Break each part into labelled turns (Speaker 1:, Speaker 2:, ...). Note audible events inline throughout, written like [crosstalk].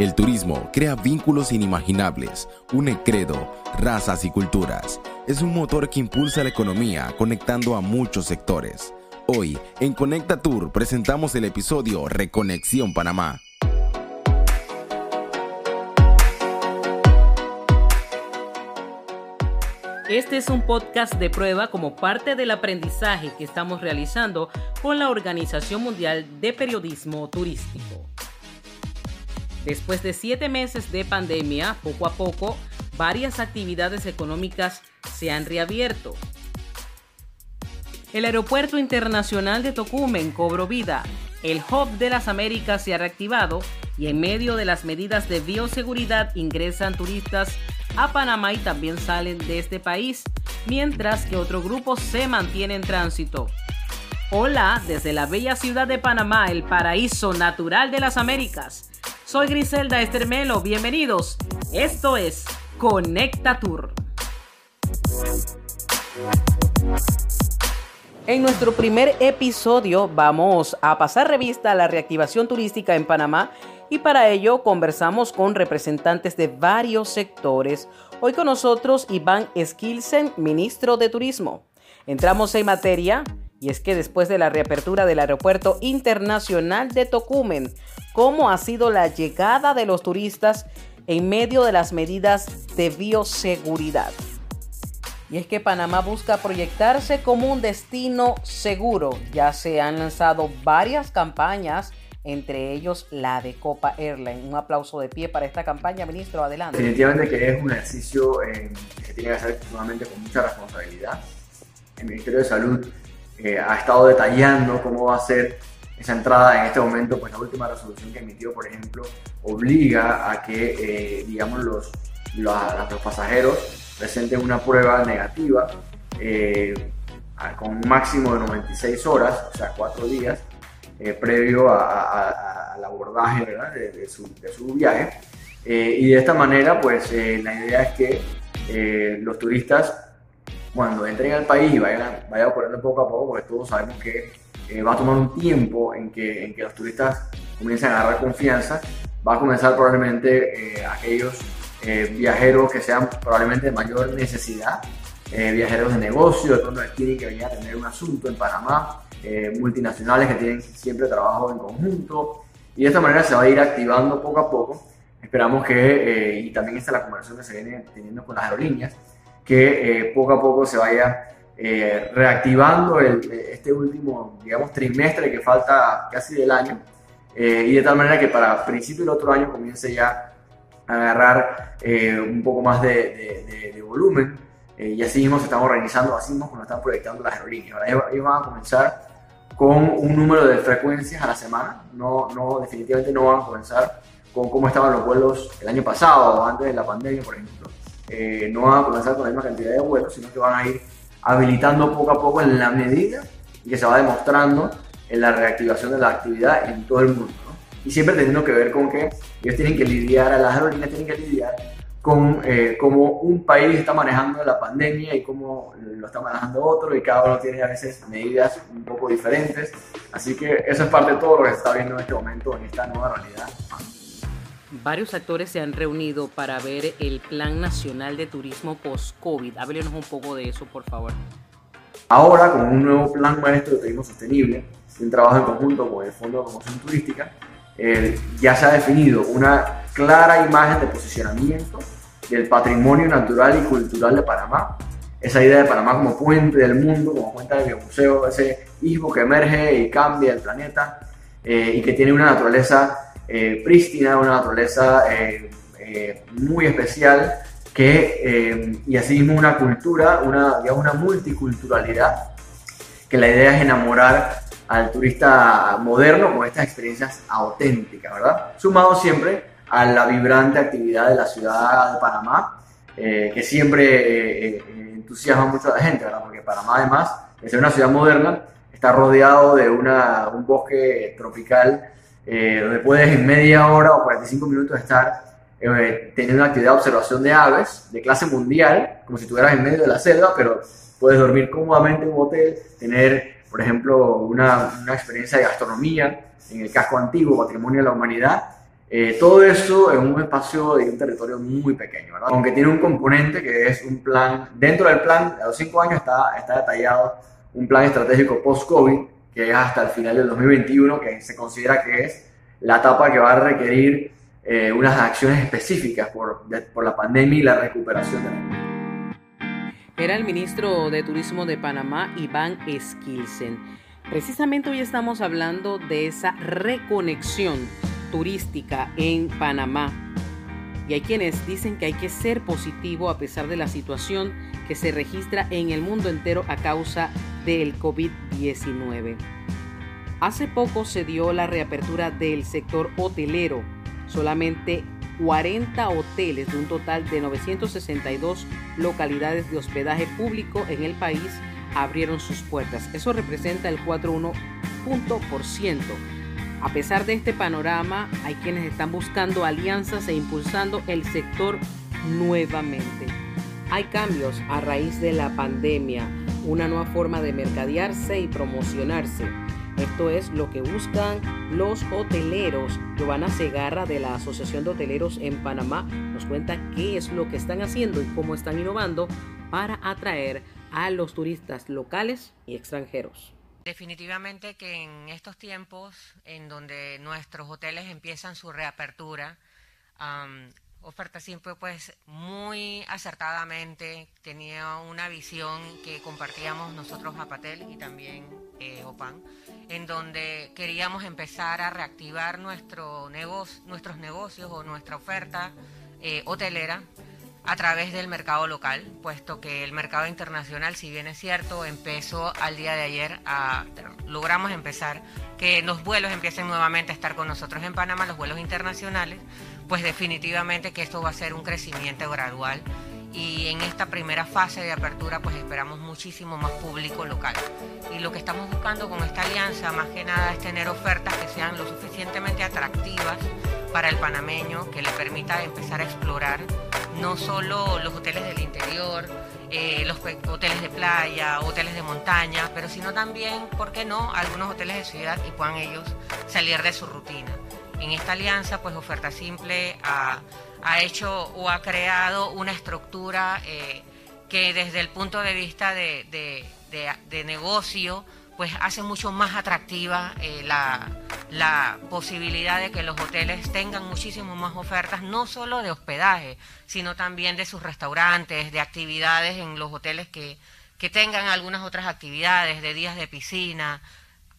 Speaker 1: El turismo crea vínculos inimaginables, une credo, razas y culturas. Es un motor que impulsa la economía conectando a muchos sectores. Hoy, en Conecta Tour, presentamos el episodio Reconexión Panamá.
Speaker 2: Este es un podcast de prueba como parte del aprendizaje que estamos realizando con la Organización Mundial de Periodismo Turístico. Después de siete meses de pandemia, poco a poco, varias actividades económicas se han reabierto. El Aeropuerto Internacional de Tocumen cobró vida, el Hub de las Américas se ha reactivado y en medio de las medidas de bioseguridad ingresan turistas a Panamá y también salen de este país, mientras que otro grupo se mantiene en tránsito. Hola, desde la bella ciudad de Panamá, el paraíso natural de las Américas. Soy Griselda Estermelo, bienvenidos. Esto es Conecta Tour. En nuestro primer episodio vamos a pasar revista a la reactivación turística en Panamá y para ello conversamos con representantes de varios sectores. Hoy con nosotros Iván Skilsen, ministro de Turismo. Entramos en materia y es que después de la reapertura del Aeropuerto Internacional de Tocumen, ¿cómo ha sido la llegada de los turistas en medio de las medidas de bioseguridad? Y es que Panamá busca proyectarse como un destino seguro. Ya se han lanzado varias campañas, entre ellos la de Copa Airline. Un aplauso de pie para esta campaña, ministro. Adelante.
Speaker 3: Definitivamente que es un ejercicio eh, que tiene que hacer nuevamente con mucha responsabilidad. El Ministerio de Salud ha estado detallando cómo va a ser esa entrada en este momento, pues la última resolución que emitió, por ejemplo, obliga a que, eh, digamos, los, los, pasajeros presenten una prueba negativa eh, con un máximo de 96 horas, o sea, cuatro días, eh, previo al abordaje De, su, de, su, viaje. y de esta manera, pues la idea es que los turistas cuando entren al país y vayan, vayan ocurriendo poco a poco, porque todos sabemos que eh, va a tomar un tiempo en que, en que los turistas comiencen a agarrar confianza, va a comenzar probablemente eh, aquellos eh, viajeros que sean probablemente de mayor necesidad, viajeros de negocio, de pronto tienen que venir a tener un asunto en Panamá, multinacionales que tienen siempre trabajo en conjunto, y de esta manera se va a ir activando poco a poco. Esperamos que, y también esta es la conversación que se viene teniendo con las aerolíneas, que eh, poco a poco se vaya eh, reactivando este último, digamos, trimestre que falta casi del año. Eh, y de tal manera que para principio del otro año comience ya a agarrar un poco más de, volumen. Y así mismo se están organizando, así mismo nos están proyectando las aerolíneas. Ahora ellos van a comenzar con un número de frecuencias a la semana, no, no, definitivamente no van a comenzar con cómo estaban los vuelos el año pasado antes de la pandemia, por ejemplo. Eh, no van a comenzar con la misma cantidad de vuelos, sino que van a ir habilitando poco a poco en la medida que se va demostrando en la reactivación de la actividad en todo el mundo. Y siempre teniendo que ver con que ellos tienen que lidiar, a las aerolíneas tienen que lidiar con eh, cómo un país está manejando la pandemia y cómo lo está manejando otro y cada uno tiene a veces medidas un poco diferentes. Así que eso es parte de todo lo que se está viendo en este momento en esta nueva realidad
Speaker 2: varios actores se han reunido para ver el Plan Nacional de Turismo post-COVID. Háblenos un poco de eso, por favor.
Speaker 3: Ahora, con un nuevo Plan Maestro de Turismo Sostenible, un trabajo en conjunto con el Fondo de Promoción Turística, eh, ya se ha definido una clara imagen de posicionamiento del patrimonio natural y cultural de Panamá. Esa idea de Panamá como puente del mundo, como cuenta del museo, ese hijo que emerge y cambia el planeta eh, y que tiene una naturaleza eh, prístina, una naturaleza eh, eh, muy especial, que, y asimismo una cultura, una, una multiculturalidad, que la idea es enamorar al turista moderno con estas experiencias auténticas, ¿verdad? Sumado siempre a la vibrante actividad de la ciudad de Panamá, que siempre entusiasma mucho a la gente, ¿verdad? Porque Panamá además de ser una ciudad moderna, está rodeado de una, un bosque tropical eh, donde puedes en media hora o 45 minutos estar eh, teniendo una actividad de observación de aves de clase mundial, como si estuvieras en medio de la selva, pero puedes dormir cómodamente en un hotel, tener, por ejemplo, una, una experiencia de gastronomía en el casco antiguo, patrimonio de la humanidad, Eh, todo eso en un espacio de un territorio muy pequeño, ¿verdad? Aunque tiene un componente que es un plan, dentro del plan, a los cinco años está, está detallado un plan estratégico post-COVID, que es hasta el final del 2021, que se considera que es la etapa que va a requerir eh, unas acciones específicas por, por la pandemia y la recuperación de la economía.
Speaker 2: Era el ministro de Turismo de Panamá, Iván Skilsen. Precisamente hoy estamos hablando de esa reconexión turística en Panamá. Y hay quienes dicen que hay que ser positivo a pesar de la situación que se registra en el mundo entero a causa del COVID-19. Hace poco se dio la reapertura del sector hotelero. Solamente 40 hoteles de un total de 962 localidades de hospedaje público en el país abrieron sus puertas. Eso representa el 4,1%. A pesar de este panorama, hay quienes están buscando alianzas e impulsando el sector nuevamente. Hay cambios a raíz de la pandemia, una nueva forma de mercadearse y promocionarse. Esto es lo que buscan los hoteleros. Giovanna Segarra de la Asociación de Hoteleros en Panamá nos cuenta qué es lo que están haciendo y cómo están innovando para atraer a los turistas locales y extranjeros.
Speaker 4: Definitivamente que en estos tiempos en donde nuestros hoteles empiezan su reapertura, Oferta Simple pues muy acertadamente tenía una visión que compartíamos nosotros Patel y también eh, OPAN, en donde queríamos empezar a reactivar nuestro negocio, nuestros negocios o nuestra oferta eh, hotelera a través del mercado local, puesto que el mercado internacional, si bien es cierto, empezó al día de ayer, a, logramos empezar que los vuelos empiecen nuevamente a estar con nosotros en Panamá, los vuelos internacionales, pues definitivamente que esto va a ser un crecimiento gradual y en esta primera fase de apertura pues esperamos muchísimo más público local. Y lo que estamos buscando con esta alianza más que nada es tener ofertas que sean lo suficientemente atractivas para el panameño, que le permita empezar a explorar no solo los hoteles del interior, eh, los hoteles de playa, hoteles de montaña, pero sino también, ¿por qué no?, algunos hoteles de ciudad y puedan ellos salir de su rutina. En esta alianza, pues Oferta Simple ha, hecho o ha creado una estructura eh, que desde el punto de vista de, negocio, pues hace mucho más atractiva eh, la, posibilidad de que los hoteles tengan muchísimas más ofertas, no solo de hospedaje, sino también de sus restaurantes, de actividades en los hoteles que, que tengan algunas otras actividades, de días de piscina,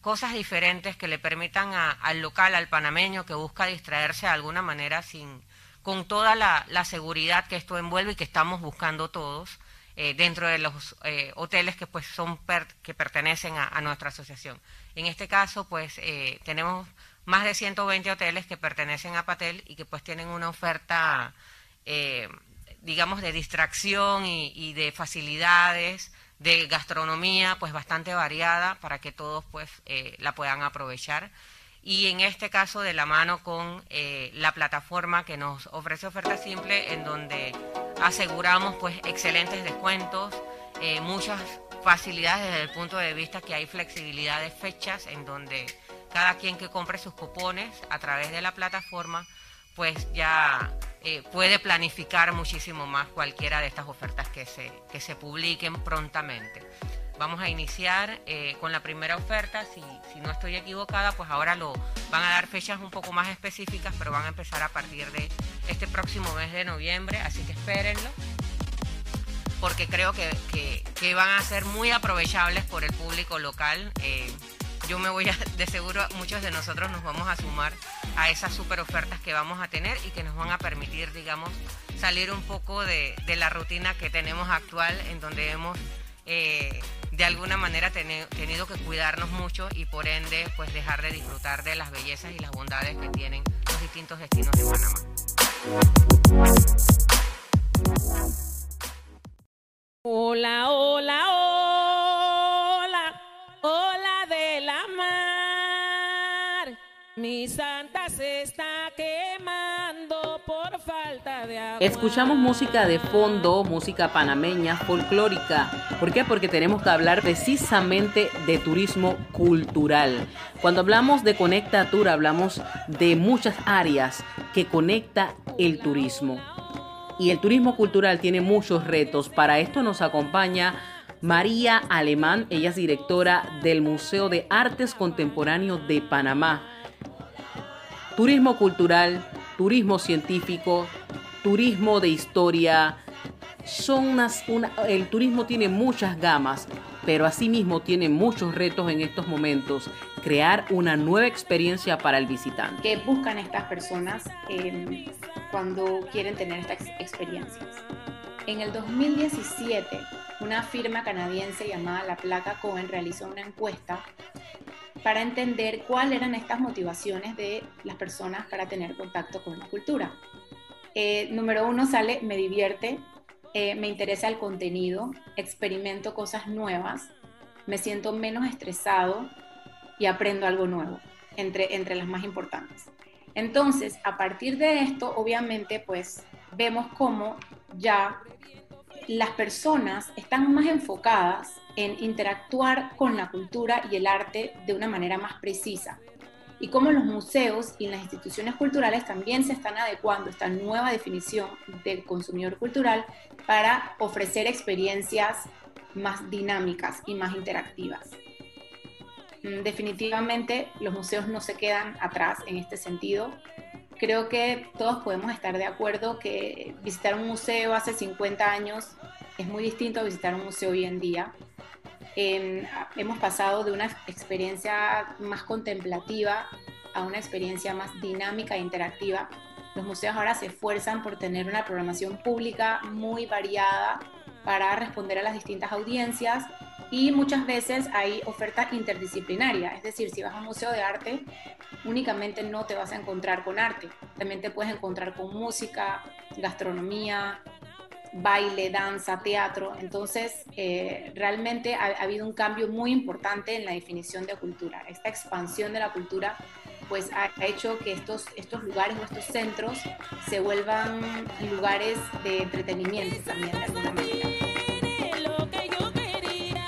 Speaker 4: cosas diferentes que le permitan al local, al panameño que busca distraerse de alguna manera sin con toda la, seguridad que esto envuelve y que estamos buscando todos eh, dentro de los eh, hoteles que pues son que pertenecen a, nuestra asociación. En este caso pues eh, tenemos más de 120 hoteles que pertenecen a Patel y que pues tienen una oferta digamos de distracción y de facilidades de gastronomía pues bastante variada para que todos pues eh, la puedan aprovechar y en este caso de la mano con eh, la plataforma que nos ofrece oferta simple en donde aseguramos pues excelentes descuentos eh, muchas facilidades desde el punto de vista que hay flexibilidad de fechas en donde cada quien que compre sus cupones a través de la plataforma pues ya eh, puede planificar muchísimo más cualquiera de estas ofertas que se, que se publiquen prontamente. Vamos a iniciar eh, con la primera oferta, si, no estoy equivocada, pues ahora lo van a dar fechas un poco más específicas, pero van a empezar a partir de este próximo mes de noviembre, así que espérenlo, porque creo que, que, van a ser muy aprovechables por el público local. Eh, yo me voy a, [laughs] de seguro muchos de nosotros nos vamos a sumar a esas super ofertas que vamos a tener y que nos van a permitir, digamos, salir un poco de, la rutina que tenemos actual, en donde hemos eh, de alguna manera tenido que cuidarnos mucho y por ende, pues dejar de disfrutar de las bellezas y las bondades que tienen los distintos destinos de Panamá.
Speaker 5: Hola, hola, hola, hola de la mar. Mi santa está
Speaker 2: Escuchamos música de fondo, música panameña, folclórica. ¿Por qué? Porque tenemos que hablar precisamente de turismo cultural. Cuando hablamos de Conecta Tour, hablamos de muchas áreas que conecta el turismo. Y el turismo cultural tiene muchos retos. Para esto nos acompaña María Alemán, ella es directora del Museo de Artes Contemporáneos de Panamá. Turismo cultural, turismo científico, turismo de historia, son unas, una- el turismo tiene muchas gamas, pero asimismo tiene muchos retos en estos momentos. Crear una nueva experiencia para el visitante.
Speaker 6: ¿Qué buscan estas personas eh, cuando quieren tener estas ex- experiencias? En el 2017, una firma canadiense llamada La Placa Cohen realizó una encuesta para entender cuáles eran estas motivaciones de las personas para tener contacto con la cultura. Eh, número uno sale, me divierte, eh, me interesa el contenido, experimento cosas nuevas, me siento menos estresado y aprendo algo nuevo, entre, entre las más importantes. Entonces, a partir de esto, obviamente, pues vemos cómo ya las personas están más enfocadas en interactuar con la cultura y el arte de una manera más precisa. Y cómo los museos y las instituciones culturales también se están adecuando a esta nueva definición del consumidor cultural para ofrecer experiencias más dinámicas y más interactivas. Mm, Definitivamente los museos no se quedan atrás en este sentido. Creo que todos podemos estar de acuerdo que visitar un museo hace 50 años es muy distinto a visitar un museo hoy en día. Hemos pasado de una experiencia más contemplativa a una experiencia más dinámica e interactiva. Los museos ahora se esfuerzan por tener una programación pública muy variada para responder a las distintas audiencias y muchas veces hay oferta interdisciplinaria, es decir, si vas a un museo de arte, únicamente no te vas a encontrar con arte, también te puedes encontrar con música, gastronomía, baile, danza, teatro. Entonces, eh, realmente ha, ha habido un cambio muy importante en la definición de cultura. Esta expansión de la cultura pues ha hecho que estos, estos lugares estos centros se vuelvan lugares de entretenimiento también de alguna manera.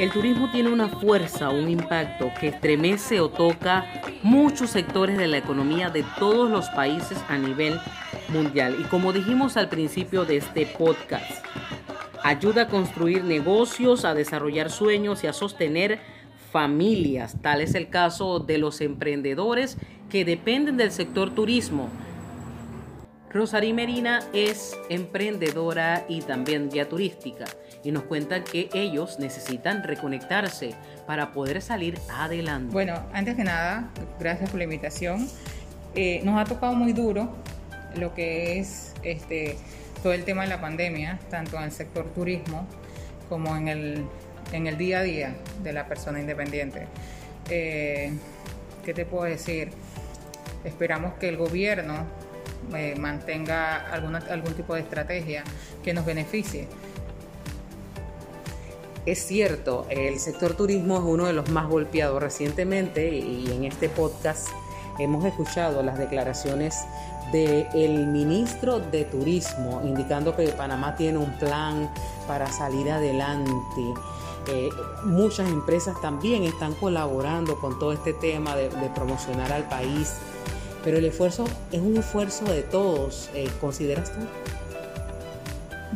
Speaker 2: El turismo tiene una fuerza, un impacto que estremece o toca muchos sectores de la economía de todos los países a nivel mundial. Y como dijimos al principio de este podcast, ayuda a construir negocios, a desarrollar sueños y a sostener familias. Tal es el caso de los emprendedores que dependen del sector turismo. Rosarí Merina es emprendedora y también guía turística y nos cuenta que ellos necesitan reconectarse para poder salir adelante.
Speaker 7: Bueno, antes que nada, gracias por la invitación. Eh, nos ha tocado muy duro lo que es este, todo el tema de la pandemia, tanto en el sector turismo como en el, en el día a día de la persona independiente. Eh, ¿Qué te puedo decir? Esperamos que el gobierno eh, mantenga alguna, algún tipo de estrategia que nos beneficie.
Speaker 2: Es cierto, el sector turismo es uno de los más golpeados recientemente y en este podcast hemos escuchado las declaraciones del ministro de Turismo indicando que Panamá tiene un plan para salir adelante. Eh, muchas empresas también están colaborando con todo este tema de, promocionar al país, pero el esfuerzo es un esfuerzo de todos, eh, ¿consideras tú?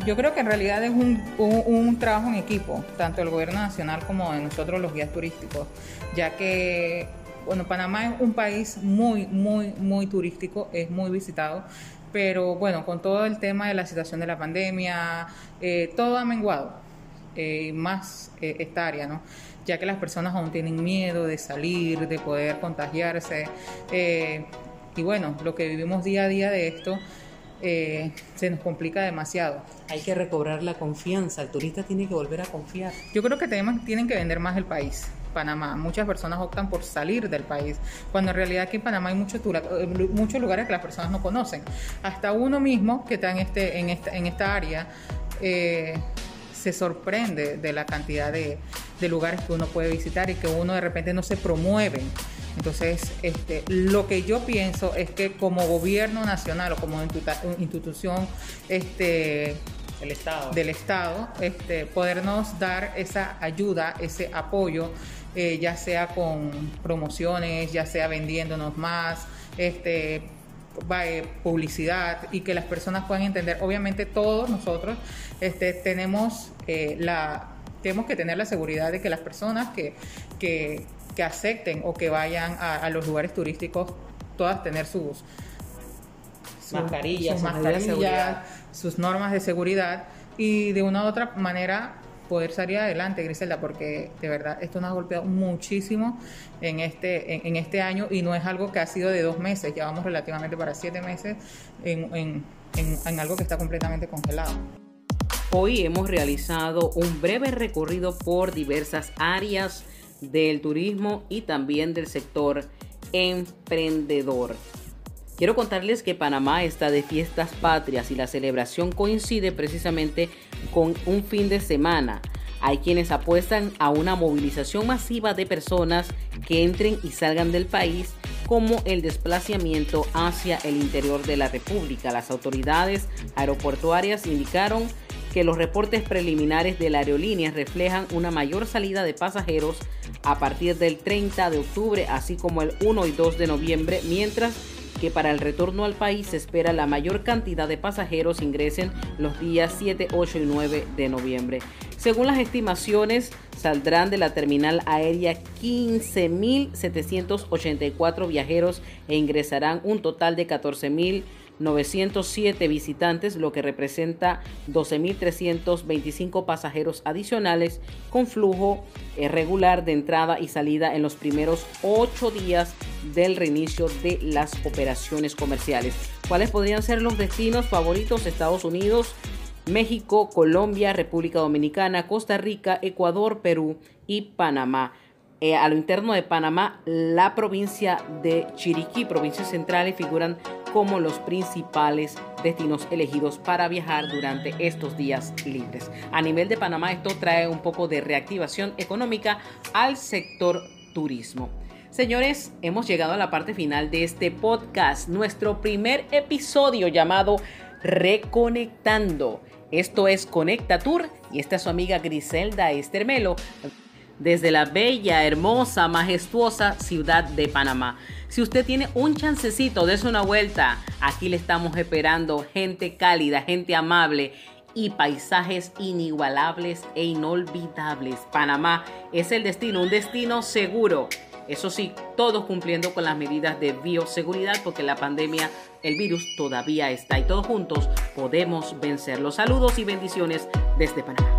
Speaker 7: Yo creo que en realidad es un, un- un trabajo en equipo, tanto el gobierno nacional como de nosotros los guías turísticos, ya que, bueno, Panamá es un país muy, muy, muy turístico, es muy visitado, pero bueno, con todo el tema de la situación de la pandemia, eh, todo ha menguado, eh, más eh, esta área, ¿no? Ya que las personas aún tienen miedo de salir, de poder contagiarse, eh, y bueno, lo que vivimos día a día de esto eh, se nos complica demasiado.
Speaker 2: Hay que recobrar la confianza, el turista tiene que volver a confiar.
Speaker 7: Yo creo que tenemos, tienen que vender más el país, Panamá. Muchas personas optan por salir del país, cuando en realidad aquí en Panamá hay muchos, eh, muchos lugares que las personas no conocen. Hasta uno mismo que está en, este, en, esta, en esta área eh, se sorprende de la cantidad de, de lugares que uno puede visitar y que uno de repente no se promueven Entonces, este, lo que yo pienso es que como gobierno nacional o como institución este,
Speaker 2: El Estado.
Speaker 7: del Estado, este, podernos dar esa ayuda, ese apoyo, eh, ya sea con promociones, ya sea vendiéndonos más, este, eh, publicidad y que las personas puedan entender. Obviamente todos nosotros este, tenemos eh, la tenemos que tener la seguridad de que las personas que, que, que acepten o que vayan a, a los lugares turísticos todas tener sus sus-
Speaker 2: Mascarillas,
Speaker 7: sus mascarillas, sus normas de seguridad y de una u otra manera poder salir adelante, Griselda, porque de verdad esto nos ha golpeado muchísimo en este, en, este año y no es algo que ha sido de dos meses, ya vamos relativamente para siete meses en- en- en algo que está completamente congelado.
Speaker 2: Hoy hemos realizado un breve recorrido por diversas áreas del turismo y también del sector emprendedor. Quiero contarles que Panamá está de fiestas patrias y la celebración coincide precisamente con un fin de semana. Hay quienes apuestan a una movilización masiva de personas que entren y salgan del país como el desplazamiento hacia el interior de la República. Las autoridades aeroportuarias indicaron que los reportes preliminares de la aerolínea reflejan una mayor salida de pasajeros a partir del 30 de octubre, así como el 1 y 2 de noviembre, mientras que para el retorno al país se espera la mayor cantidad de pasajeros ingresen los días 7, 8 y 9 de noviembre. Según las estimaciones, saldrán de la terminal aérea 15.784 viajeros e ingresarán un total de 14.907 visitantes, lo que representa 12.325 pasajeros adicionales con flujo eh, regular de entrada y salida en los primeros ocho días del reinicio de las operaciones comerciales. ¿Cuáles podrían ser los destinos favoritos? Estados Unidos, México, Colombia, República Dominicana, Costa Rica, Ecuador, Perú y Panamá. Eh, a lo interno de Panamá, la provincia de Chiriquí, provincias centrales, figuran como los principales destinos elegidos para viajar durante estos días libres. A nivel de Panamá, esto trae un poco de reactivación económica al sector turismo. Señores, hemos llegado a la parte final de este podcast, nuestro primer episodio llamado Reconectando. Esto es Conecta Tour y esta es su amiga Griselda Estermelo desde la bella, hermosa, majestuosa ciudad de Panamá. Si usted tiene un chancecito, dése una vuelta. Aquí le estamos esperando gente cálida, gente amable y paisajes inigualables e inolvidables. Panamá es el destino, un destino seguro. Eso sí, todos cumpliendo con las medidas de bioseguridad porque la pandemia, el virus todavía está y todos juntos podemos vencerlo. Saludos y bendiciones desde Panamá.